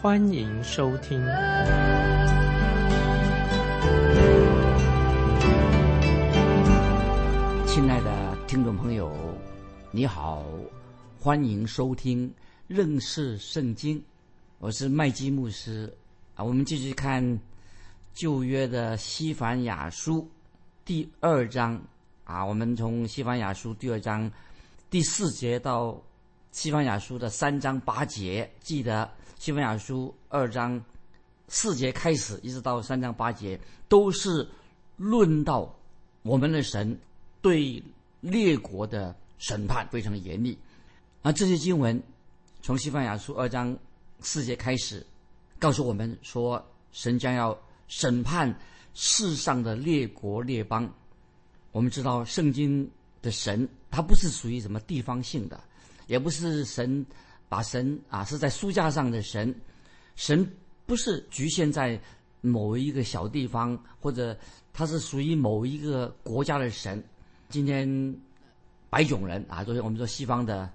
欢迎收听。亲爱的听众朋友，你好，欢迎收听认识圣经，我是麦基牧师啊。我们继续看旧约的西凡雅书第二章啊，我们从西凡雅书第二章第四节到西凡雅书的三章八节，记得西凡雅书二章四节开始，一直到三章八节，都是论到我们的神。对列国的审判非常严厉，而这些经文从西班牙书二章四节开始，告诉我们说，神将要审判世上的列国列邦。我们知道，圣经的神他不是属于什么地方性的，也不是神把神啊是在书架上的神，神不是局限在某一个小地方，或者他是属于某一个国家的神。今天，白种人啊，就是我们说西方的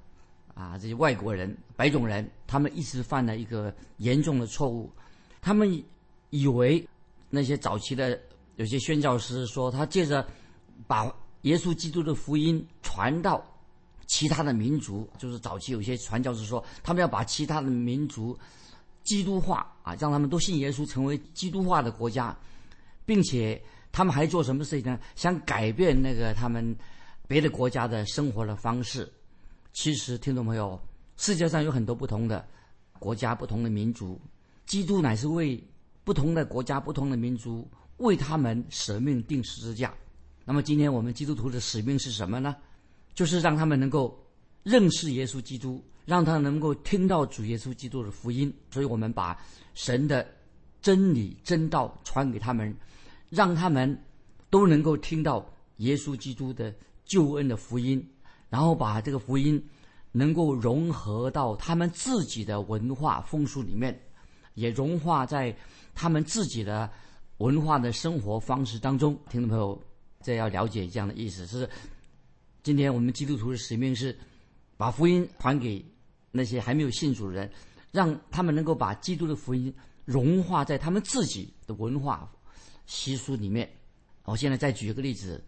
啊这些外国人，白种人，他们一直犯了一个严重的错误，他们以为那些早期的有些宣教师说，他借着把耶稣基督的福音传到其他的民族，就是早期有些传教士说，他们要把其他的民族基督化啊，让他们都信耶稣，成为基督化的国家，并且。他们还做什么事情呢？想改变那个他们别的国家的生活的方式。其实，听众朋友，世界上有很多不同的国家、不同的民族，基督乃是为不同的国家、不同的民族为他们舍命定十字架。那么，今天我们基督徒的使命是什么呢？就是让他们能够认识耶稣基督，让他能够听到主耶稣基督的福音。所以我们把神的真理、真道传给他们。让他们都能够听到耶稣基督的救恩的福音，然后把这个福音能够融合到他们自己的文化风俗里面，也融化在他们自己的文化的生活方式当中。听众朋友，这要了解这样的意思是：今天我们基督徒的使命是把福音传给那些还没有信主的人，让他们能够把基督的福音融化在他们自己的文化。习俗里面，我现在再举一个例子，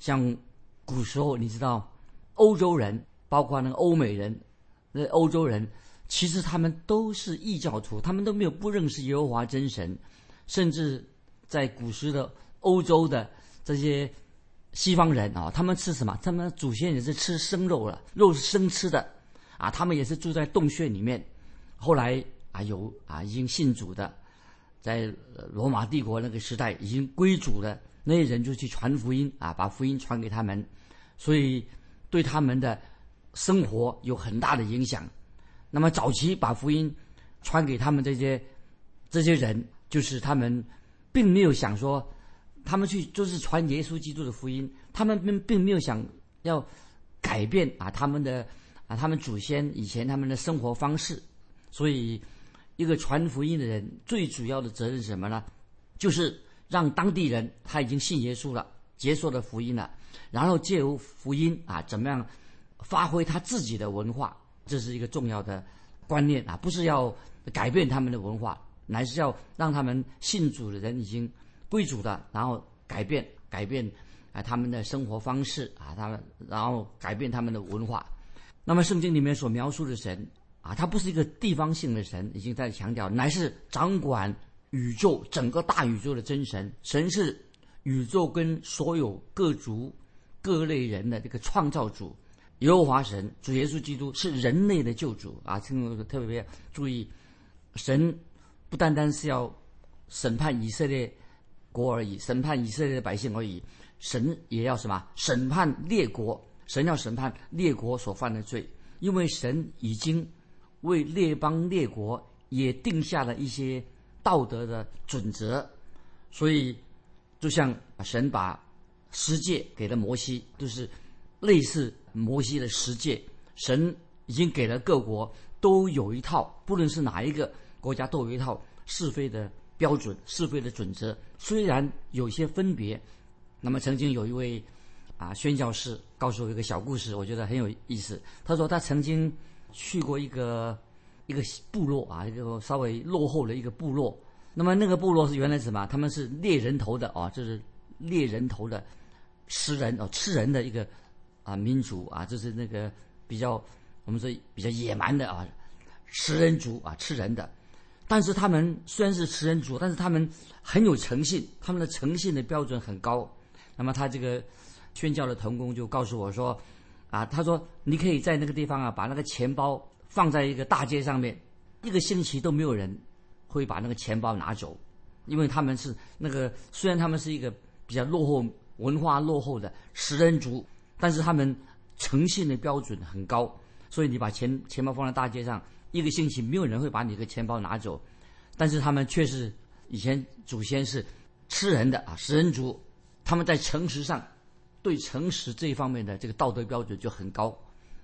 像古时候，你知道，欧洲人，包括那个欧美人，那欧洲人，其实他们都是异教徒，他们都没有不认识耶和华真神，甚至在古时的欧洲的这些西方人啊，他们吃什么？他们祖先也是吃生肉了，肉是生吃的，啊，他们也是住在洞穴里面，后来啊有啊已经信主的。在罗马帝国那个时代，已经归主的那些人就去传福音啊，把福音传给他们，所以对他们的生活有很大的影响。那么早期把福音传给他们这些这些人，就是他们并没有想说，他们去就是传耶稣基督的福音，他们并并没有想要改变啊他们的啊他们祖先以前他们的生活方式，所以。一个传福音的人最主要的责任是什么呢？就是让当地人他已经信耶稣了，接受了福音了，然后借由福音啊，怎么样发挥他自己的文化？这是一个重要的观念啊，不是要改变他们的文化，乃是要让他们信主的人已经贵族的，然后改变改变啊他们的生活方式啊，他们然后改变他们的文化。那么圣经里面所描述的神。啊，他不是一个地方性的神，已经在强调，乃是掌管宇宙整个大宇宙的真神。神是宇宙跟所有各族、各类人的这个创造主。耶和华神，主耶稣基督是人类的救主啊！听众特别注意，神不单单是要审判以色列国而已，审判以色列的百姓而已，神也要什么？审判列国，神要审判列国所犯的罪，因为神已经。为列邦列国也定下了一些道德的准则。所以，就像神把十诫给了摩西，就是类似摩西的十诫，神已经给了各国都有一套，不论是哪一个国家都有一套是非的标准、是非的准则。虽然有些分别，那么曾经有一位啊宣教士告诉我一个小故事，我觉得很有意思。他说他曾经去过一个一个部落啊，一个稍微落后的一个部落。那么那个部落是原来什么？他们是猎人头的啊，就是猎人头的吃人哦，吃人的一个啊民族啊，就是那个比较我们说比较野蛮的啊食人族啊，吃人的。但是他们虽然是食人族，但是他们很有诚信，他们的诚信的标准很高。那么他这个宣教的童工就告诉我说啊，他说你可以在那个地方啊，把那个钱包放在一个大街上面，一个星期都没有人。会把那个钱包拿走，因为他们是那个虽然他们是一个比较落后、文化落后的食人族，但是他们诚信的标准很高，所以你把钱钱包放在大街上，一个星期没有人会把你的钱包拿走。但是他们却是以前祖先是吃人的啊，食人族，他们在诚实上对诚实这一方面的这个道德标准就很高，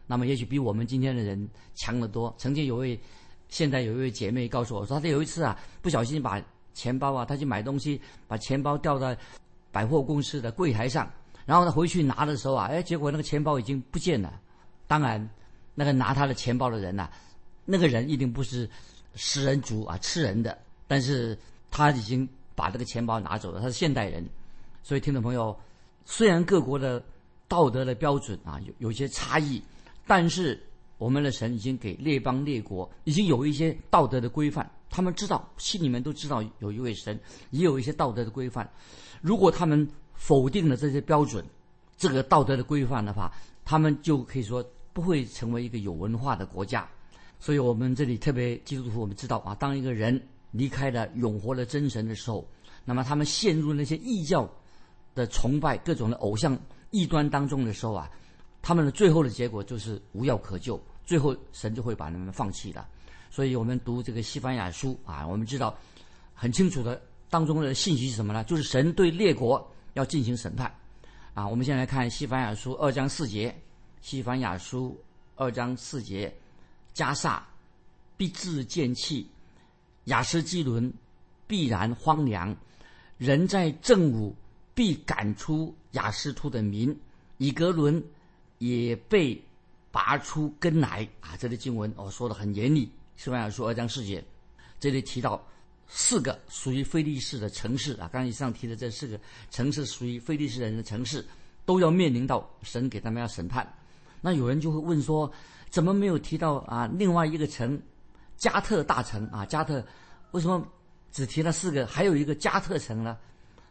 那么也许比我们今天的人强得多。曾经有位。现在有一位姐妹告诉我说，她有一次啊，不小心把钱包啊，她去买东西，把钱包掉在百货公司的柜台上，然后她回去拿的时候啊，哎，结果那个钱包已经不见了。当然，那个拿她的钱包的人呐，那个人一定不是食人族啊，吃人的，但是他已经把这个钱包拿走了，他是现代人。所以，听众朋友，虽然各国的道德的标准啊有有些差异，但是。我们的神已经给列邦列国已经有一些道德的规范，他们知道心里面都知道有一位神，也有一些道德的规范。如果他们否定了这些标准，这个道德的规范的话，他们就可以说不会成为一个有文化的国家。所以我们这里特别基督徒，我们知道啊，当一个人离开了永活的真神的时候，那么他们陷入那些异教的崇拜、各种的偶像异端当中的时候啊，他们的最后的结果就是无药可救。最后，神就会把他们放弃了。所以我们读这个西班牙书啊，我们知道很清楚的当中的信息是什么呢？就是神对列国要进行审判啊。我们先来看西班牙书二章四节，西班牙书二章四节，加萨必自见弃，雅斯基伦必然荒凉，人在正午必赶出雅斯突的民，以格伦也被。拔出根来啊！这里经文哦说的很严厉。西班牙书二章四节，这里提到四个属于非利士的城市啊。刚才以上提的这四个城市属于非利士人的城市，都要面临到神给他们要审判。那有人就会问说，怎么没有提到啊另外一个城加特大城啊？加特为什么只提了四个？还有一个加特城呢？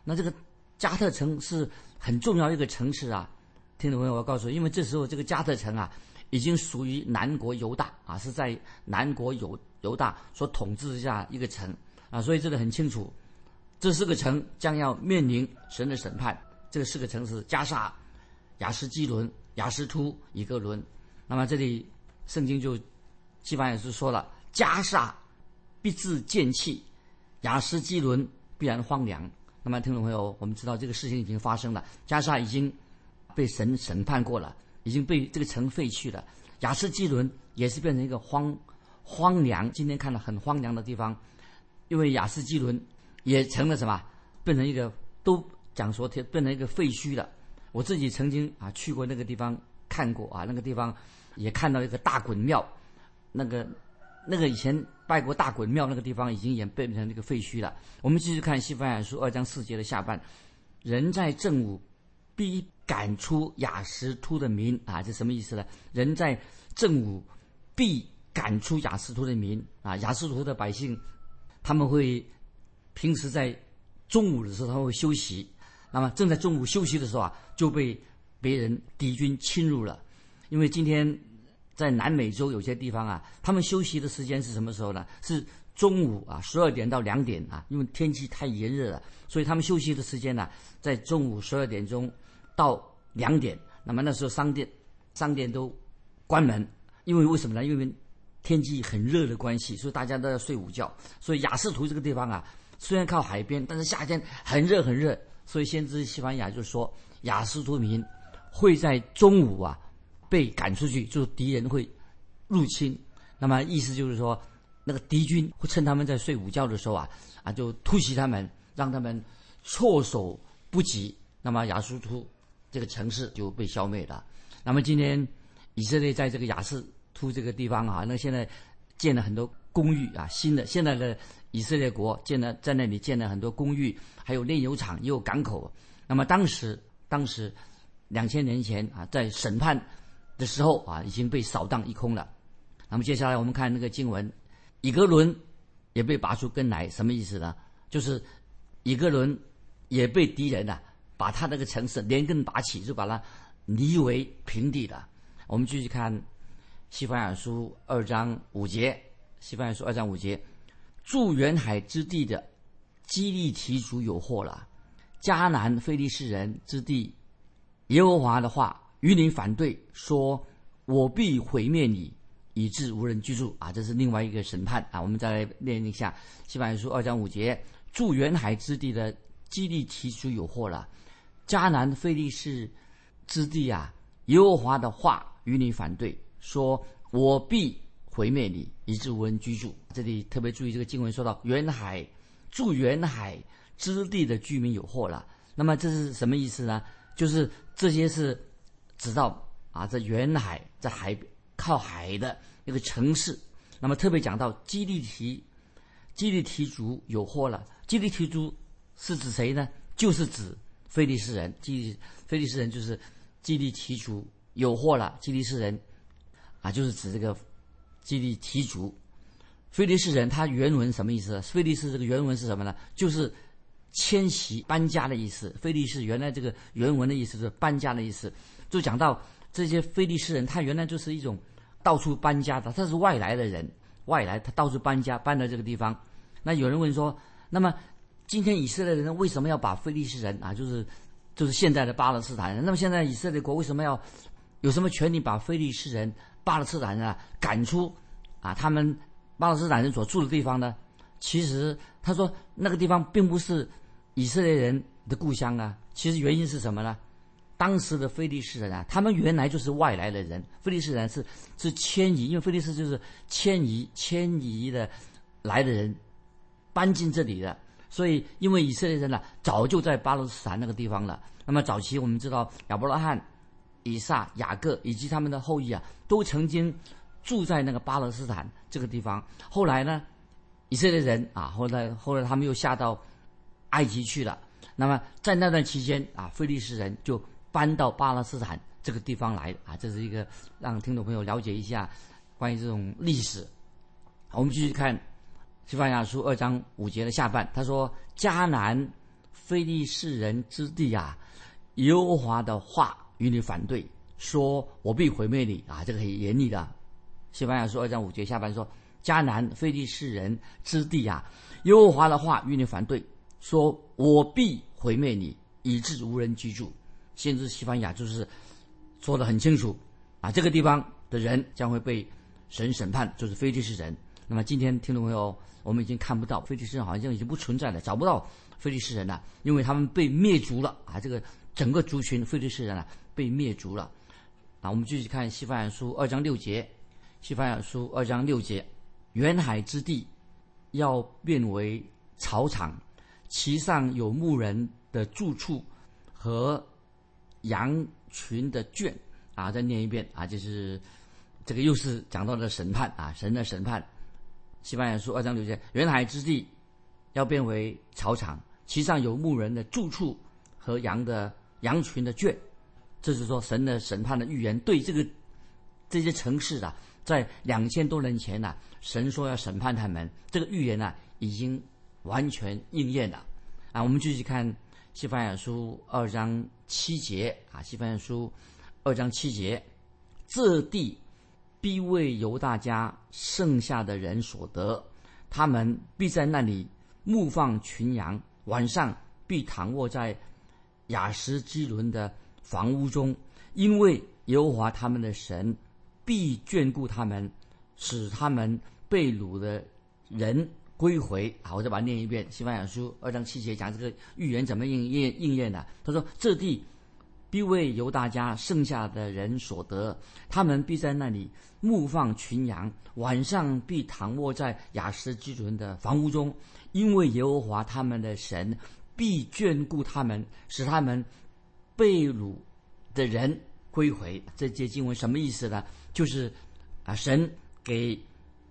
那这个加特城是很重要一个城市啊。听众朋友，我告诉你，因为这时候这个加特城啊。已经属于南国犹大啊，是在南国犹犹大所统治下一个城啊，所以这个很清楚，这四个城将要面临神的审判。这四个城市：加沙、雅斯基伦、雅斯突、以格伦。那么这里圣经就基本上也是说了：加沙必自见弃，雅斯基伦必然荒凉。那么听众朋友，我们知道这个事情已经发生了，加沙已经被神审判过了。已经被这个城废去了，雅斯基伦也是变成一个荒荒凉。今天看到很荒凉的地方，因为雅斯基伦也成了什么？变成一个都讲说变成一个废墟了。我自己曾经啊去过那个地方看过啊，那个地方也看到一个大滚庙，那个那个以前拜过大滚庙那个地方已经也变成那个废墟了。我们继续看西班牙书二章四节的下半，人在正午。必赶出雅什突的民啊，这什么意思呢？人在正午必赶出雅什突的民啊，雅什突的百姓他们会平时在中午的时候他会休息，那么正在中午休息的时候啊，就被别人敌军侵入了。因为今天在南美洲有些地方啊，他们休息的时间是什么时候呢？是中午啊，十二点到两点啊，因为天气太炎热了，所以他们休息的时间呢，在中午十二点钟。到两点，那么那时候商店商店都关门，因为为什么呢？因为天气很热的关系，所以大家都要睡午觉。所以雅士图这个地方啊，虽然靠海边，但是夏天很热很热。所以先知西班牙就说，雅士图民会在中午啊被赶出去，就是敌人会入侵。那么意思就是说，那个敌军会趁他们在睡午觉的时候啊啊就突袭他们，让他们措手不及。那么雅苏突这个城市就被消灭了。那么今天以色列在这个雅士突这个地方啊，那现在建了很多公寓啊，新的现在的以色列国建了在那里建了很多公寓，还有炼油厂，也有港口。那么当时当时两千年前啊，在审判的时候啊，已经被扫荡一空了。那么接下来我们看那个经文，以格伦也被拔出根来，什么意思呢？就是以格伦也被敌人呐。把他那个城市连根拔起，就把它夷为平地了。我们继续看《西班牙书》二章五节，《西班牙书》二章五节，住远海之地的基利提族有祸了。迦南非利士人之地，耶和华的话与你反对，说：“我必毁灭你，以致无人居住。”啊，这是另外一个审判啊。我们再来念一下《西班牙书》二章五节，住远海之地的基利提族有祸了。迦南非利士之地啊，耶和华的话与你反对，说：“我必毁灭你，以致无人居住。”这里特别注意，这个经文说到远海住远海之地的居民有祸了。那么这是什么意思呢？就是这些是指到啊，在远海在海靠海的一个城市。那么特别讲到基利提，基利提族有祸了。基利提族是指谁呢？就是指。菲利斯人，基菲利斯人就是基利提族有祸了。基利斯人啊，就是指这个基利提族。菲利斯人，他原文什么意思？菲利斯这个原文是什么呢？就是迁徙、搬家的意思。菲利斯原来这个原文的意思是搬家的意思。就讲到这些菲利斯人，他原来就是一种到处搬家的，他是外来的人，外来他到处搬家，搬到这个地方。那有人问说，那么？今天以色列人为什么要把非利士人啊，就是就是现在的巴勒斯坦人？那么现在以色列国为什么要有什么权利把非利士人、巴勒斯坦人啊赶出啊他们巴勒斯坦人所住的地方呢？其实他说那个地方并不是以色列人的故乡啊。其实原因是什么呢？当时的非利士人啊，他们原来就是外来的人，非利士人是是迁移，因为非利士就是迁移迁移的来的人搬进这里的。所以，因为以色列人呢，早就在巴勒斯坦那个地方了。那么早期我们知道，亚伯拉罕、以撒、雅各以及他们的后裔啊，都曾经住在那个巴勒斯坦这个地方。后来呢，以色列人啊，后来后来他们又下到埃及去了。那么在那段期间啊，菲利士人就搬到巴勒斯坦这个地方来啊。这是一个让听众朋友了解一下关于这种历史。我们继续看。西班牙书二章五节的下半，他说：“迦南非利士人之地啊，耶和华的话与你反对，说我必毁灭你啊！”这个很严厉的。西班牙书二章五节下半说：“迦南非利士人之地啊，耶和华的话与你反对，说我必毁灭你，以致无人居住。”先知西班牙就是说的很清楚啊，这个地方的人将会被神审判，就是非利士人。那么今天听众朋友。我们已经看不到非利士人，好像已经不存在了，找不到非利士人了，因为他们被灭族了啊！这个整个族群非利士人啊被灭族了啊！我们继续看《西班牙书》二章六节，《西班牙书》二章六节，远海之地要变为草场，其上有牧人的住处和羊群的圈啊！再念一遍啊，就是这个又是讲到了审判啊，神的审判。西班牙书二章六节，远海之地要变为草场，其上有牧人的住处和羊的羊群的圈。这是说神的审判的预言，对这个这些城市啊，在两千多年前呐，神说要审判他们，这个预言呢已经完全应验了。啊，我们继续看西班牙书二章七节啊，西班牙书二章七节，这地。必为犹大家剩下的人所得，他们必在那里牧放群羊，晚上必躺卧在雅什基伦的房屋中，因为耶和华他们的神必眷顾他们，使他们被掳的人归回。好，我再把它念一遍。西班牙书二章七节讲这个预言怎么应验应验的。他说：“这地必为犹大家剩下的人所得，他们必在那里牧放群羊，晚上必躺卧在雅斯基准的房屋中，因为耶和华他们的神必眷顾他们，使他们被掳的人归回。”这节经文什么意思呢？就是啊，神。给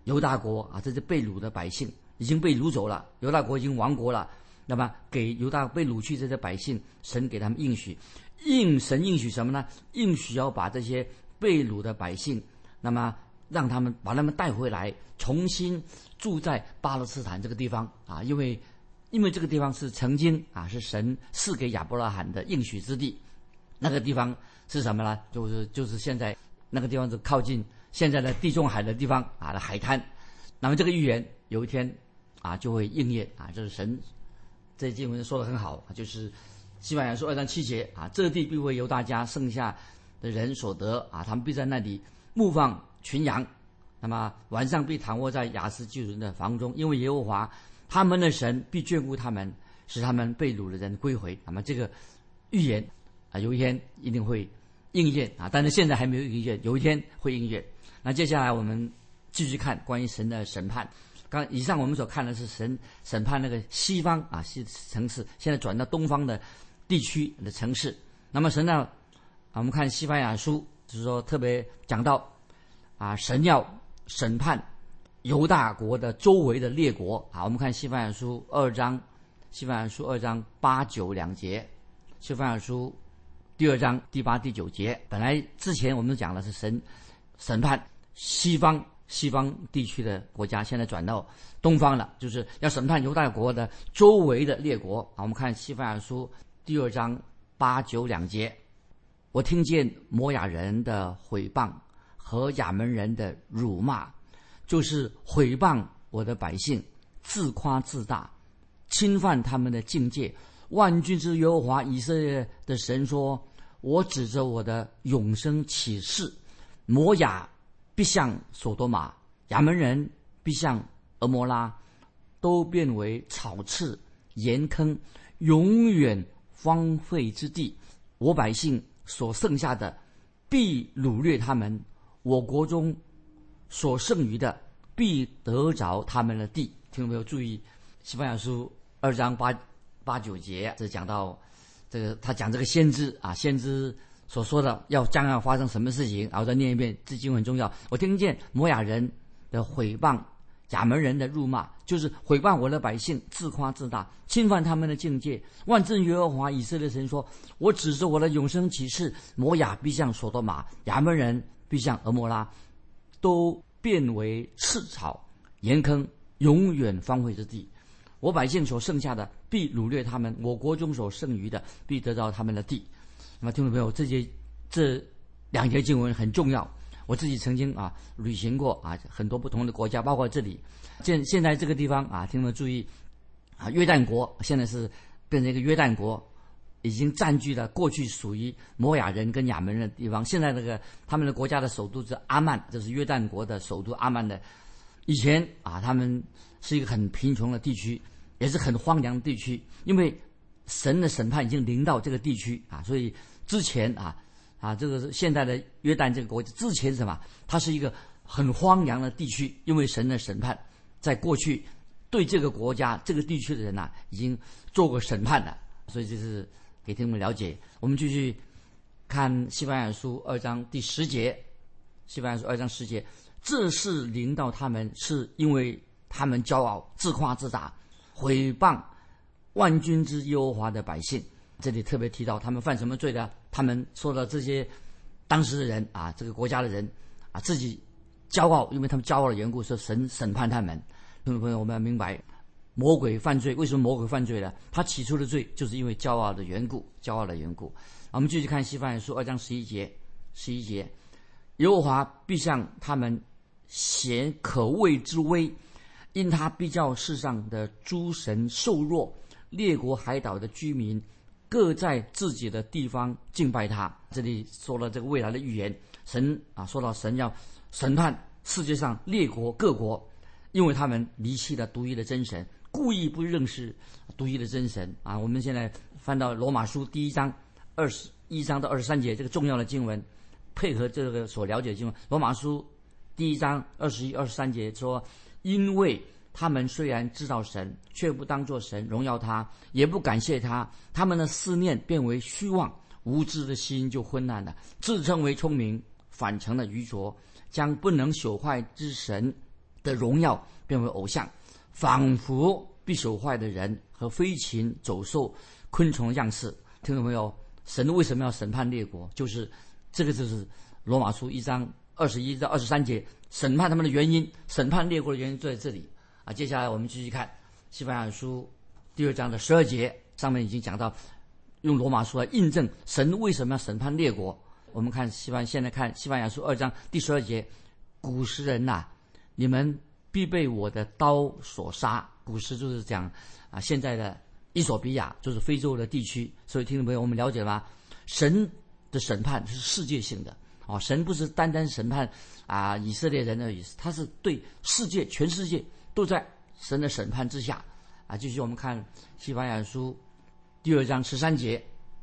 犹大国啊，这是被掳的百姓已经被掳走了，犹大国已经亡国了。那么给犹大被掳去这些百姓，神给他们应许，应神应许什么呢？应许要把这些被掳的百姓，那么让他们把他们带回来，重新住在巴勒斯坦这个地方啊，因为因为这个地方是曾经啊是神赐给亚伯拉罕的应许之地，那个地方是什么呢？就是就是现在那个地方是靠近。现在的地中海的地方啊的海滩，那么这个预言有一天啊就会应验啊，这是神这经文说的很好，就是西班牙书二章七节啊，这地必会由大家剩下的人所得啊，他们必在那里牧放群羊，那么晚上必躺卧在雅斯巨人的房中，因为耶和华他们的神必眷顾他们，使他们被掳的人归回。那么这个预言啊，有一天一定会应验啊，但是现在还没有应验，有一天会应验。那接下来我们继续看关于神的审判。刚以上我们所看的是神审判那个西方啊西城市，现在转到东方的地区的城市。那么神呢？我们看西班牙书，就是说特别讲到啊，神要审判犹大国的周围的列国啊。我们看西班牙书二章，西班牙书二章八九两节，西班牙书第二章第八第九节。本来之前我们讲的是神。审判西方西方地区的国家，现在转到东方了，就是要审判犹大国的周围的列国啊。我们看《西班牙书》第二章八九两节，我听见摩亚人的毁谤和亚门人的辱骂，就是毁谤我的百姓，自夸自大，侵犯他们的境界。万军之耶和华以色列的神说：“我指着我的永生启示。”摩亚必向索多玛，亚门人必向俄摩拉，都变为草刺、盐坑，永远荒废之地。我百姓所剩下的，必掳掠他们；我国中所剩余的，必得着他们的地。听众朋友注意，《西班牙书》二章八八九节，这讲到这个，他讲这个先知啊，先知。所说的要将要发生什么事情，然后再念一遍，这经很重要。我听见摩亚人的毁谤，亚门人的辱骂，就是毁谤我的百姓，自夸自大，侵犯他们的境界。万正耶和华以色列神说：“我指着我的永生启示，摩亚必向索多玛，亚门人必向俄摩拉，都变为赤草、盐坑，永远荒废之地。我百姓所剩下的，必掳掠他们；我国中所剩余的，必得到他们的地。”那听众朋友，这些这两节经文很重要。我自己曾经啊旅行过啊很多不同的国家，包括这里。现现在这个地方啊，听众注意啊，约旦国现在是变成一个约旦国，已经占据了过去属于摩亚人跟亚门人的地方。现在这个他们的国家的首都是阿曼，这是约旦国的首都阿曼的。以前啊，他们是一个很贫穷的地区，也是很荒凉的地区，因为神的审判已经临到这个地区啊，所以。之前啊，啊，这个是现在的约旦这个国家。之前什么？它是一个很荒凉的地区，因为神的审判，在过去对这个国家、这个地区的人呐，已经做过审判了。所以就是给听众们了解。我们继续看《西班牙书》二章第十节，《西班牙书》二章十节，这是临到他们，是因为他们骄傲、自夸自大，毁谤万军之耶和华的百姓。这里特别提到他们犯什么罪呢？他们说的这些当时的人啊，这个国家的人啊，自己骄傲，因为他们骄傲的缘故，说神审判他们。听众朋友，我们要明白，魔鬼犯罪，为什么魔鬼犯罪呢？他起初的罪就是因为骄傲的缘故，骄傲的缘故。我们继续看《西番书》二章十一节，十一节，耶和华必向他们显可畏之威，因他必叫世上的诸神受弱，列国海岛的居民。各在自己的地方敬拜他。这里说了这个未来的预言，神啊，说到神要审判世界上列国各国，因为他们离弃了独一的真神，故意不认识独一的真神啊。我们现在翻到罗马书第一章二十一章到二十三节这个重要的经文，配合这个所了解的经文，罗马书第一章二十一、二十三节说，因为。他们虽然知道神，却不当作神荣耀他，也不感谢他。他们的思念变为虚妄，无知的心就昏暗了。自称为聪明，反成了。愚拙，将不能朽坏之神的荣耀变为偶像，仿佛必朽坏的人和飞禽走兽、昆虫的样式。听懂没有？神为什么要审判列国？就是这个，就是罗马书一章二十一到二十三节，审判他们的原因，审判列国的原因就在这里。啊，接下来我们继续看《西班牙书》第二章的十二节，上面已经讲到，用罗马书来印证神为什么要审判列国。我们看西班，现在看《西班牙书》二章第十二节：“古时人呐，你们必被我的刀所杀。”古时就是讲啊，现在的伊索比亚就是非洲的地区。所以听众朋友，我们了解了吗？神的审判是世界性的啊，神不是单单审判啊以色列人而已，他是对世界全世界。都在神的审判之下，啊！继续我们看《西班牙书》第二章十三节，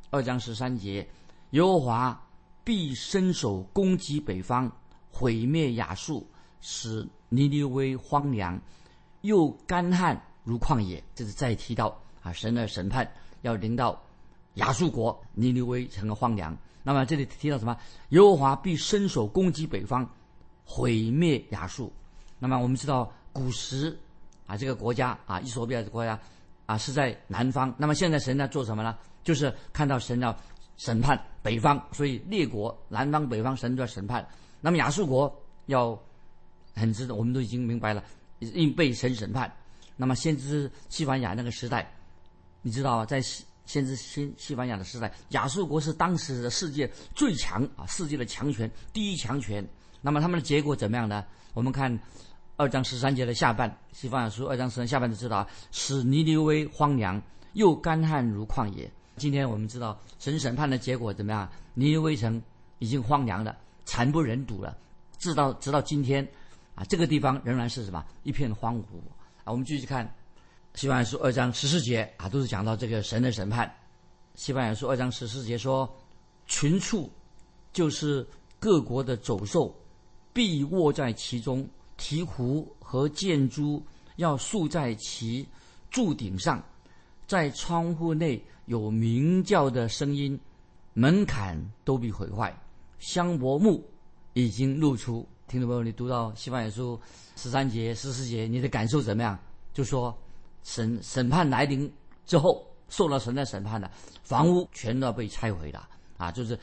二章十三节，耶和华必伸手攻击北方，毁灭亚述，使尼尼微荒凉，又干旱如旷野。这是再提到啊，神的审判要临到亚述国，尼尼微成了荒凉。那么这里提到什么？耶和华必伸手攻击北方，毁灭亚述。那么我们知道。古时，啊，这个国家啊，伊索比亚的国家，啊，是在南方。那么现在神在做什么呢？就是看到神要审判北方，所以列国南方、北方神都要审判。那么亚述国要很知道，我们都已经明白了，应被神审判。那么先知西班牙那个时代，你知道吗在先知西西班牙的时代，亚述国是当时的世界最强啊，世界的强权，第一强权。那么他们的结果怎么样呢？我们看。二章十三节的下半，西方书二章十三下半就知道，使尼尼微荒凉，又干旱如旷野。今天我们知道神审判的结果怎么样？尼尼微城已经荒凉了，惨不忍睹了。直到直到今天，啊，这个地方仍然是什么？一片荒芜。啊，我们继续看西方书二章十四节啊，都是讲到这个神的审判。西班牙书二章十四节说，群畜就是各国的走兽，必卧在其中。提壶和箭猪要竖在其柱顶上，在窗户内有鸣叫的声音，门槛都被毁坏，香柏木已经露出。听众朋友，你读到西班牙书十三节、十四节，你的感受怎么样？就说审审判来临之后，受到神的审判的房屋全都要被拆毁了啊！就是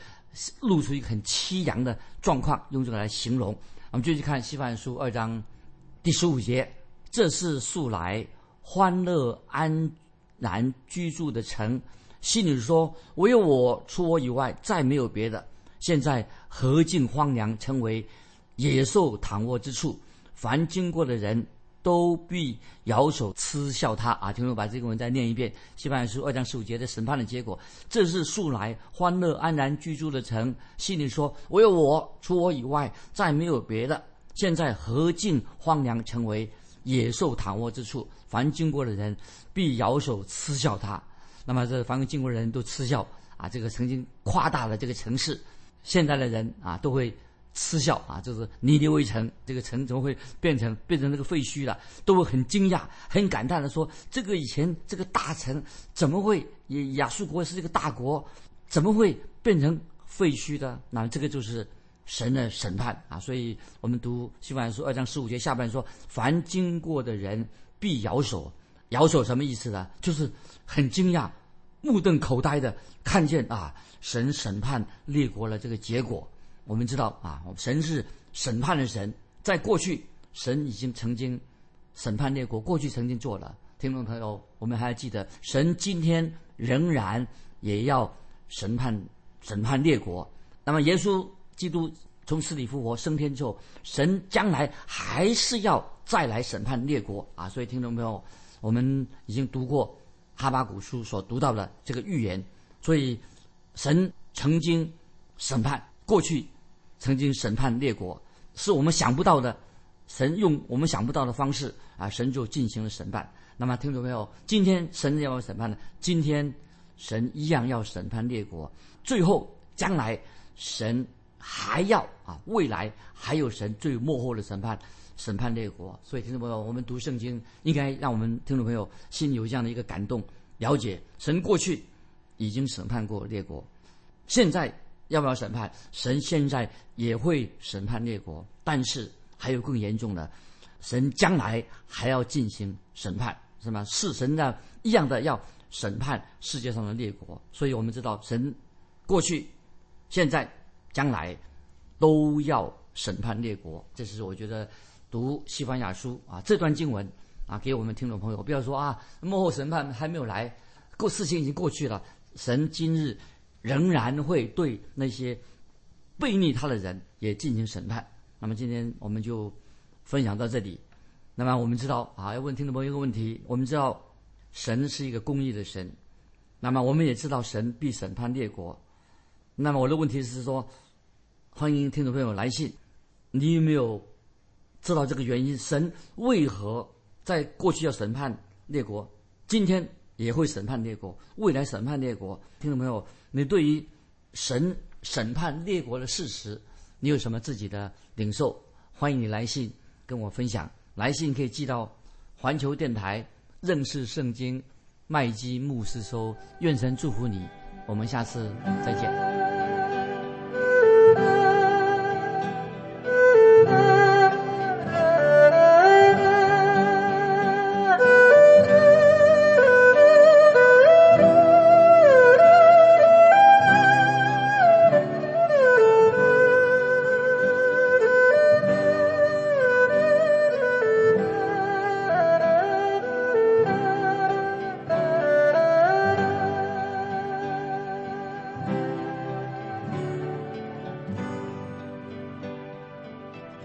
露出一个很凄凉的状况，用这个来形容。我们继续看《西番书》二章第十五节，这是素来欢乐安然居住的城，心里说：“唯有我，除我以外，再没有别的。”现在何尽荒凉，成为野兽躺卧之处，凡经过的人都必摇手嗤笑他。啊，听我把这个文再念一遍，《西班牙书》二章十五节的审判的结果，这是素来欢乐安然居住的城，心里说：“唯有我，除我以外，再没有别的。”现在何尽荒凉，成为野兽躺卧之处，凡经过的人必摇手嗤笑他。那么这凡经过的人都嗤笑啊，这个曾经夸大了这个城市，现在的人啊都会嗤笑啊，就是尼尼微城这个城怎么会变成变成那个废墟了？都会很惊讶、很感叹的说：这个以前这个大城怎么会也亚述国是这个大国，怎么会变成废墟的？那这个就是。神的审判啊，所以我们读《西番书》二章十五节下半说：“凡经过的人必摇手，摇手什么意思呢？就是很惊讶、目瞪口呆的看见啊，神审判列国的这个结果。我们知道啊，神是审判的神，在过去神已经曾经审判列国，过去曾经做了。听众朋友，我们还要记得，神今天仍然也要审判审判列国。那么耶稣。基督从死里复活升天之后，神将来还是要再来审判列国啊！所以听众朋友，我们已经读过哈巴古书所读到的这个预言，所以神曾经审判过去，曾经审判列国，是我们想不到的，神用我们想不到的方式啊，神就进行了审判。那么听众朋友，今天神要不要审判呢？今天神一样要审判列国，最后将来神还要啊，未来还有神最幕后的审判，审判列国。所以听众朋友，我们读圣经应该让我们听众朋友心里有这样的一个感动，了解神过去已经审判过列国，现在要不要审判？神现在也会审判列国，但是还有更严重的，神将来还要进行审判。什么？是神的一样的要审判世界上的列国，所以我们知道神过去、现在、将来都要审判列国。这是我觉得读西方雅书啊这段经文啊，给我们听众朋友不要说啊，幕后审判还没有来，过事情已经过去了，神今日仍然会对那些背逆他的人也进行审判。那么今天我们就分享到这里。那么我们知道啊，要问听众朋友一个问题：我们知道神是一个公义的神，那么我们也知道神必审判列国。那么我的问题是说，欢迎听众朋友来信，你有没有知道这个原因？神为何在过去要审判列国，今天也会审判列国，未来审判列国？听众朋友，你对于神审判列国的事实，你有什么自己的领受？欢迎你来信跟我分享。来信可以寄到环球电台认识圣经麦基牧师收，愿神祝福你，我们下次再见。